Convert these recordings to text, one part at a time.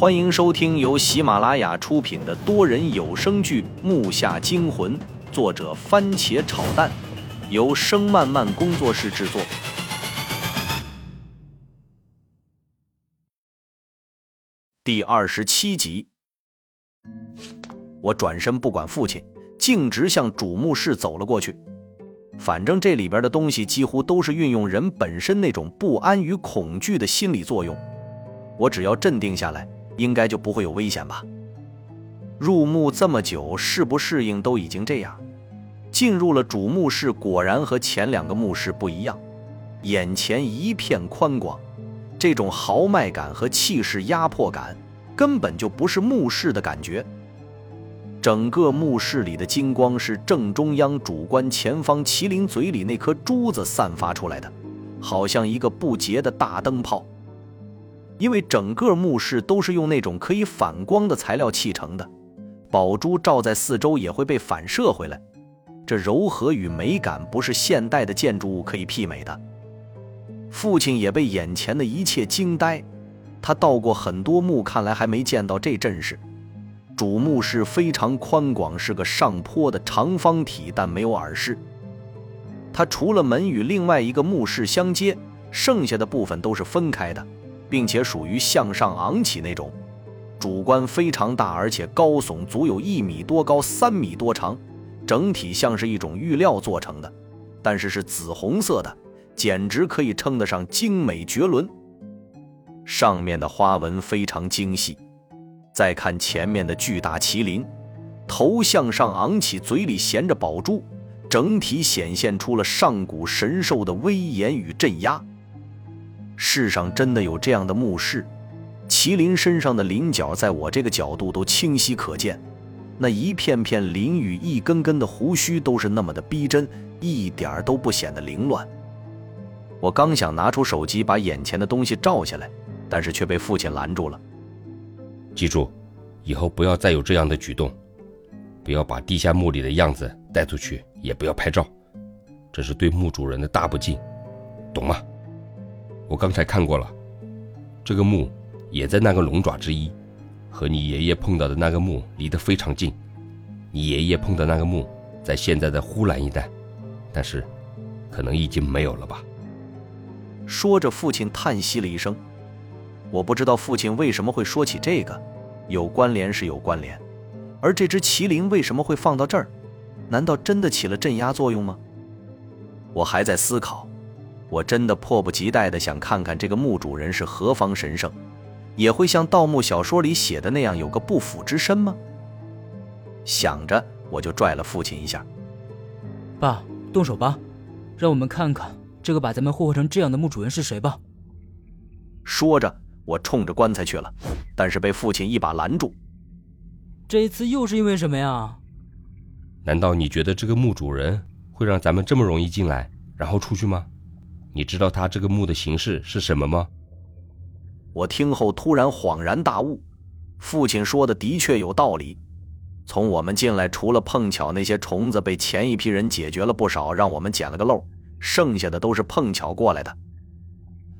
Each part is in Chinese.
欢迎收听由喜马拉雅出品的多人有声剧《木下惊魂》，作者番茄炒蛋，由声漫漫工作室制作。第二十七集，我转身不管父亲，径直向主墓室走了过去。反正这里边的东西几乎都是运用人本身那种不安与恐惧的心理作用，我只要镇定下来。应该就不会有危险吧？入墓这么久，适不适应都已经这样。进入了主墓室，果然和前两个墓室不一样。眼前一片宽广，这种豪迈感和气势压迫感，根本就不是墓室的感觉。整个墓室里的金光是正中央主棺前方麒麟嘴里那颗珠子散发出来的，好像一个不洁的大灯泡。因为整个墓室都是用那种可以反光的材料砌成的，宝珠照在四周也会被反射回来，这柔和与美感不是现代的建筑物可以媲美的。父亲也被眼前的一切惊呆，他到过很多墓，看来还没见到这阵势。主墓室非常宽广，是个上坡的长方体，但没有耳室。它除了门与另外一个墓室相接，剩下的部分都是分开的。并且属于向上昂起那种，主观非常大，而且高耸，足有一米多高，三米多长，整体像是一种玉料做成的，但是是紫红色的，简直可以称得上精美绝伦。上面的花纹非常精细，再看前面的巨大麒麟，头向上昂起，嘴里衔着宝珠，整体显现出了上古神兽的威严与镇压。世上真的有这样的墓室，麒麟身上的鳞角在我这个角度都清晰可见，那一片片鳞与一根根的胡须都是那么的逼真，一点儿都不显得凌乱。我刚想拿出手机把眼前的东西照下来，但是却被父亲拦住了。记住，以后不要再有这样的举动，不要把地下墓里的样子带出去，也不要拍照，这是对墓主人的大不敬，懂吗？我刚才看过了，这个墓也在那个龙爪之一，和你爷爷碰到的那个墓离得非常近。你爷爷碰到那个墓在现在的呼兰一带，但是可能已经没有了吧。说着，父亲叹息了一声。我不知道父亲为什么会说起这个，有关联是有关联，而这只麒麟为什么会放到这儿？难道真的起了镇压作用吗？我还在思考。我真的迫不及待地想看看这个墓主人是何方神圣，也会像盗墓小说里写的那样有个不腐之身吗？想着，我就拽了父亲一下：“爸，动手吧，让我们看看这个把咱们霍霍成这样的墓主人是谁吧。”说着，我冲着棺材去了，但是被父亲一把拦住。这一次又是因为什么呀？难道你觉得这个墓主人会让咱们这么容易进来，然后出去吗？你知道他这个墓的形式是什么吗？我听后突然恍然大悟，父亲说的的确有道理。从我们进来，除了碰巧那些虫子被前一批人解决了不少，让我们捡了个漏，剩下的都是碰巧过来的，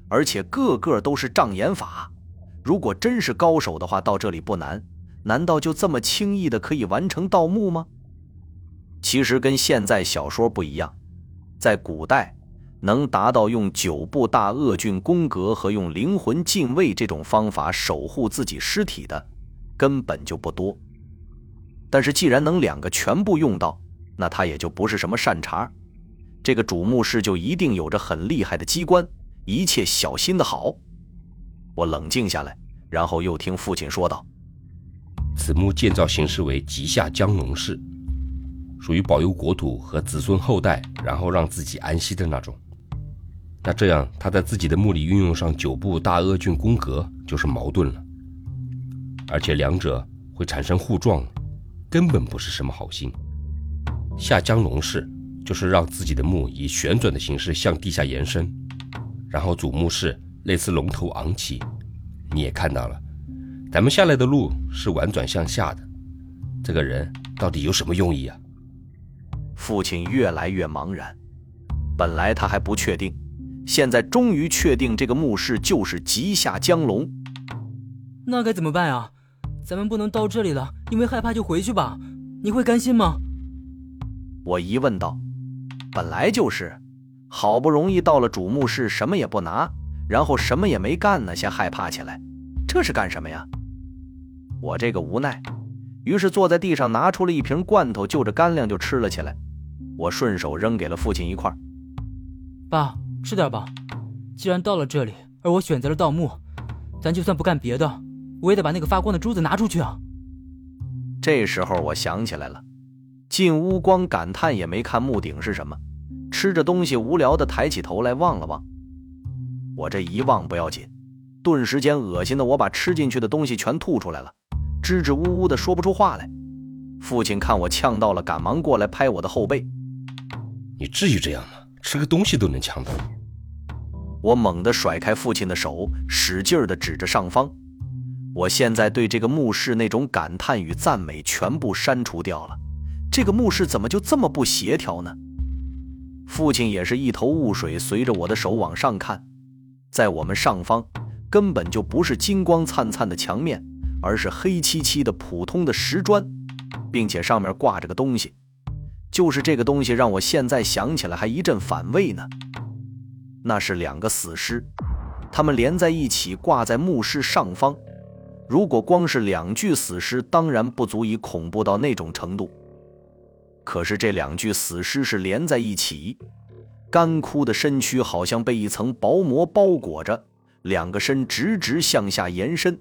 而且个个都是障眼法。如果真是高手的话，到这里不难，难道就这么轻易的可以完成盗墓吗？其实跟现在小说不一样，在古代。能达到用九部大恶菌宫格和用灵魂禁卫这种方法守护自己尸体的，根本就不多。但是既然能两个全部用到，那他也就不是什么善茬。这个主墓室就一定有着很厉害的机关，一切小心的好。我冷静下来，然后又听父亲说道：“此墓建造形式为极下江龙式，属于保佑国土和子孙后代，然后让自己安息的那种。”那这样，他在自己的墓里运用上九部大恶菌宫格就是矛盾了，而且两者会产生互撞，根本不是什么好心。下江龙式就是让自己的墓以旋转的形式向地下延伸，然后主墓室类似龙头昂起。你也看到了，咱们下来的路是婉转向下的。这个人到底有什么用意啊？父亲越来越茫然，本来他还不确定。现在终于确定，这个墓室就是吉下江龙。那该怎么办啊？咱们不能到这里了，因为害怕就回去吧？你会甘心吗？我疑问道。本来就是，好不容易到了主墓室，什么也不拿，然后什么也没干呢，先害怕起来，这是干什么呀？我这个无奈，于是坐在地上拿出了一瓶罐头，就着干粮就吃了起来。我顺手扔给了父亲一块。爸，吃点吧。既然到了这里，而我选择了盗墓，咱就算不干别的，我也得把那个发光的珠子拿出去啊。这时候我想起来了。进屋光感叹也没看墓顶是什么，吃着东西无聊的抬起头来望了望。我这一望不要紧，顿时间恶心的我把吃进去的东西全吐出来了，支支吾吾的说不出话来。父亲看我呛到了，赶忙过来拍我的后背：“你至于这样吗？吃个东西都能呛到。”我猛地甩开父亲的手，使劲的指着上方。我现在对这个墓室那种感叹与赞美全部删除掉了。这个墓室怎么就这么不协调呢？父亲也是一头雾水，随着我的手往上看，在我们上方根本就不是金光灿灿的墙面，而是黑漆漆的普通的石砖，并且上面挂着个东西。就是这个东西让我现在想起来还一阵反胃呢。那是两个死尸，他们连在一起挂在墓室上方。如果光是两具死尸，当然不足以恐怖到那种程度。可是这两具死尸是连在一起，干枯的身躯好像被一层薄膜包裹着，两个身直直向下延伸。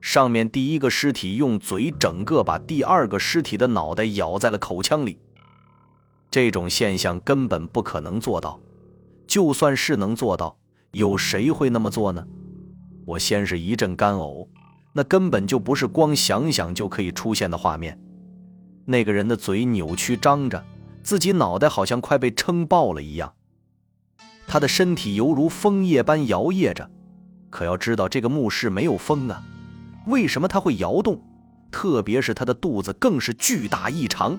上面第一个尸体用嘴整个把第二个尸体的脑袋咬在了口腔里。这种现象根本不可能做到，就算是能做到，有谁会那么做呢？我先是一阵干呕，那根本就不是光想想就可以出现的画面。那个人的嘴扭曲张着，自己脑袋好像快被撑爆了一样。他的身体犹如枫叶般摇曳着，可要知道这个墓室没有风啊，为什么他会摇动？特别是他的肚子更是巨大异常。